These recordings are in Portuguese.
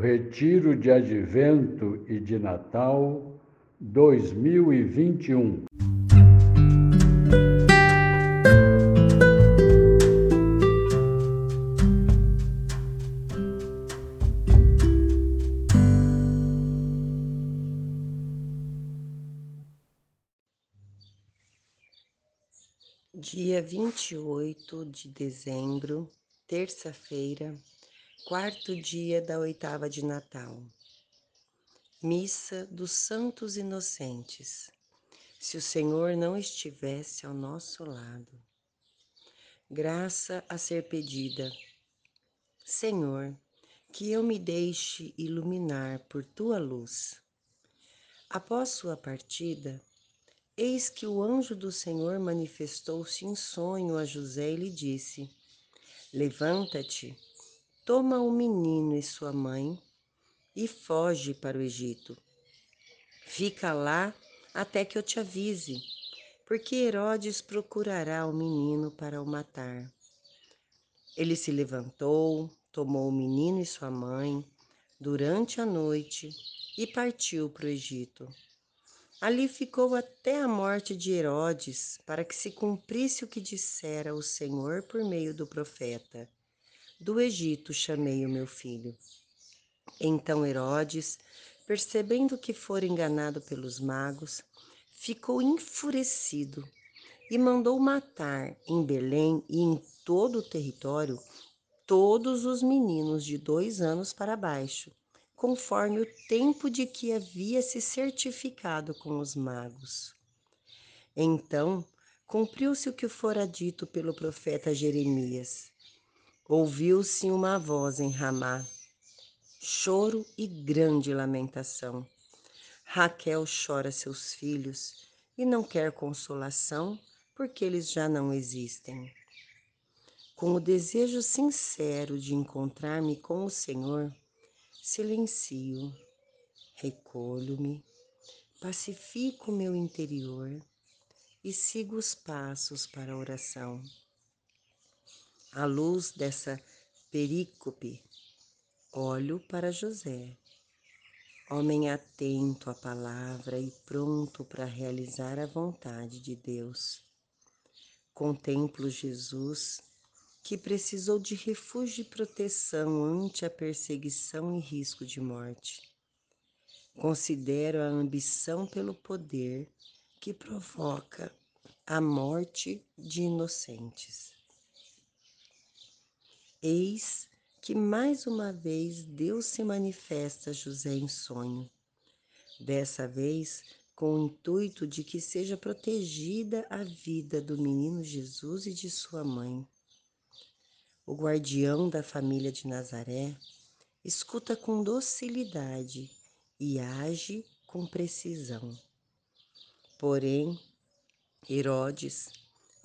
Retiro de Advento e de Natal 2021. Dia 28 de dezembro, terça-feira, quarto dia da oitava de Natal. Missa dos Santos Inocentes. Se o Senhor não estivesse ao nosso lado. Graça a ser pedida. Senhor, que eu me deixe iluminar por tua luz. Após sua partida, Eis que o anjo do Senhor manifestou-se em sonho a José e lhe disse: Levanta-te, toma o menino e sua mãe e foge para o Egito. Fica lá até que eu te avise, porque Herodes procurará o menino para o matar. Ele se levantou, tomou o menino e sua mãe durante a noite e partiu para o Egito Ali ficou até a morte de Herodes, para que se cumprisse o que dissera o Senhor por meio do profeta: Do Egito chamei o meu filho. Então Herodes, percebendo que fora enganado pelos magos, ficou enfurecido e mandou matar em Belém e em todo o território todos os meninos de dois anos para baixo conforme o tempo de que havia se certificado com os magos. Então cumpriu-se o que fora dito pelo profeta Jeremias. Ouviu-se uma voz em Ramá, choro e grande lamentação. Raquel chora seus filhos e não quer consolação, porque eles já não existem. Com o desejo sincero de encontrar-me com o Senhor, silencio, recolho-me, pacifico meu interior e sigo os passos para a oração. À luz dessa perícope, olho para José, homem atento à palavra e pronto para realizar a vontade de Deus. Contemplo Jesus que precisou de refúgio e proteção ante a perseguição e risco de morte. Considero a ambição pelo poder que provoca a morte de inocentes. Eis que mais uma vez Deus se manifesta a José em sonho, dessa vez com o intuito de que seja protegida a vida do menino Jesus e de sua mãe o guardião da família de Nazaré, escuta com docilidade e age com precisão. Porém, Herodes,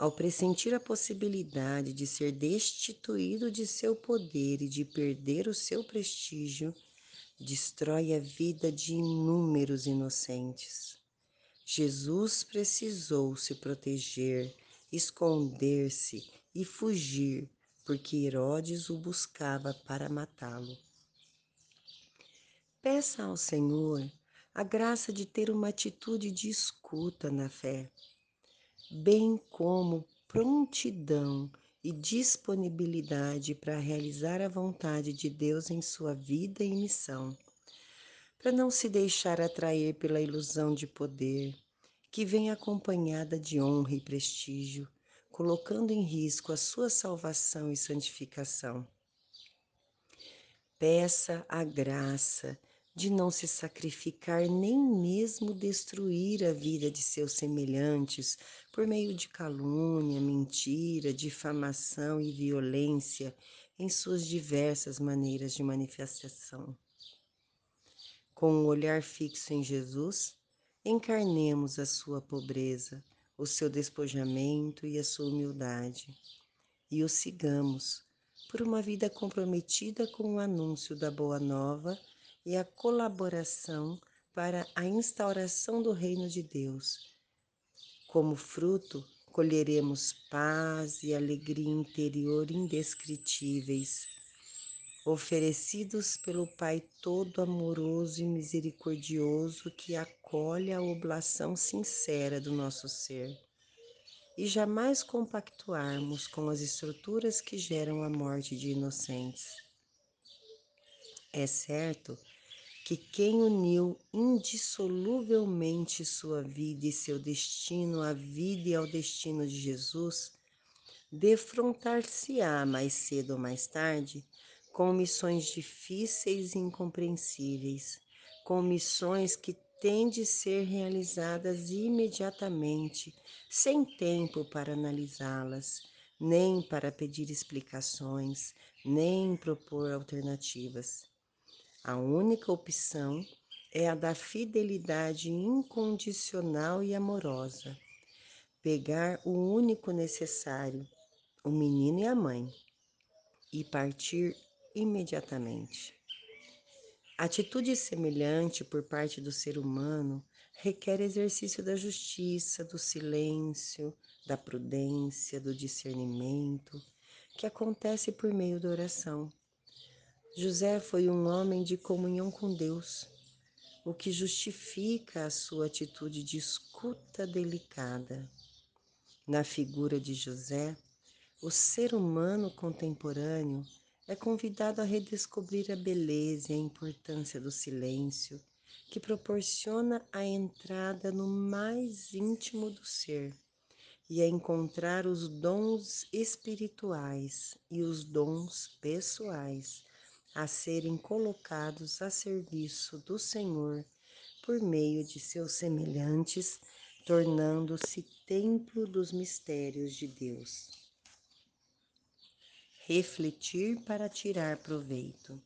ao pressentir a possibilidade de ser destituído de seu poder e de perder o seu prestígio, destrói a vida de inúmeros inocentes. Jesus precisou se proteger, esconder-se e fugir porque Herodes o buscava para matá-lo. Peça ao Senhor a graça de ter uma atitude de escuta na fé, bem como prontidão e disponibilidade para realizar a vontade de Deus em sua vida e missão, para não se deixar atrair pela ilusão de poder, que vem acompanhada de honra e prestígio colocando em risco a sua salvação e santificação. Peça a graça de não se sacrificar nem mesmo destruir a vida de seus semelhantes por meio de calúnia, mentira, difamação e violência em suas diversas maneiras de manifestação. Com o um olhar fixo em Jesus, encarnemos a sua pobreza, o seu despojamento e a sua humildade, e o sigamos por uma vida comprometida com o anúncio da Boa Nova e a colaboração para a instauração do Reino de Deus. Como fruto, colheremos paz e alegria interior indescritíveis. oferecidos pelo Pai todo amoroso e misericordioso que acolhe a oblação sincera do nosso ser, e jamais compactuarmos com as estruturas que geram a morte de inocentes. É certo que quem uniu indissoluvelmente sua vida e seu destino à vida e ao destino de Jesus, defrontar-se-á mais cedo ou mais tarde com missões difíceis e incompreensíveis, com missões que têm de ser realizadas imediatamente, sem tempo para analisá-las, nem para pedir explicações, nem propor alternativas. A única opção é a da fidelidade incondicional e amorosa. Pegar o único necessário, o menino e a mãe, e partir imediatamente. Atitude semelhante por parte do ser humano requer exercício da justiça, do silêncio, da prudência, do discernimento, que acontece por meio da oração. José foi um homem de comunhão com Deus, o que justifica a sua atitude de escuta delicada. Na figura de José, o ser humano contemporâneo é convidado a redescobrir a beleza e a importância do silêncio, que proporciona a entrada no mais íntimo do ser e a encontrar os dons espirituais e os dons pessoais a serem colocados a serviço do Senhor por meio de seus semelhantes, tornando-se templo dos mistérios de Deus refletir para tirar proveito.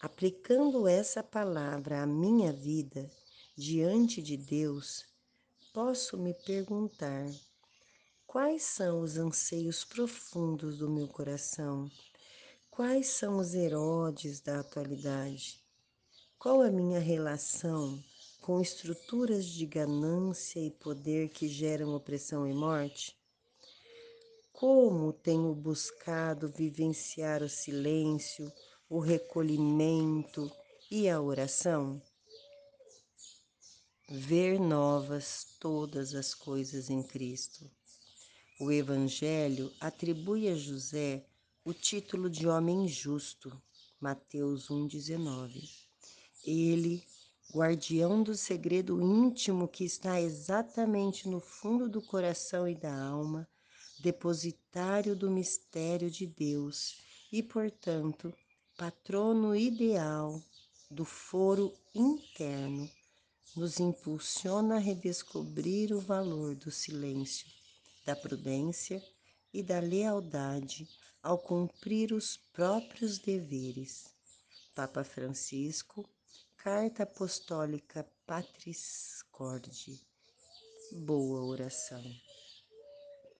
Aplicando essa palavra à minha vida diante de Deus, posso me perguntar quais são os anseios profundos do meu coração, quais são os Herodes da atualidade, qual a minha relação com estruturas de ganância e poder que geram opressão e morte? Como tenho buscado vivenciar o silêncio, o recolhimento e a oração? Ver novas todas as coisas em Cristo. O Evangelho atribui a José o título de homem justo, Mateus 1,19. Ele, guardião do segredo íntimo que está exatamente no fundo do coração e da alma, depositário do mistério de Deus e, portanto, patrono ideal do foro interno, nos impulsiona a redescobrir o valor do silêncio, da prudência e da lealdade ao cumprir os próprios deveres. Papa Francisco, Carta Apostólica Patris Corde. Boa oração.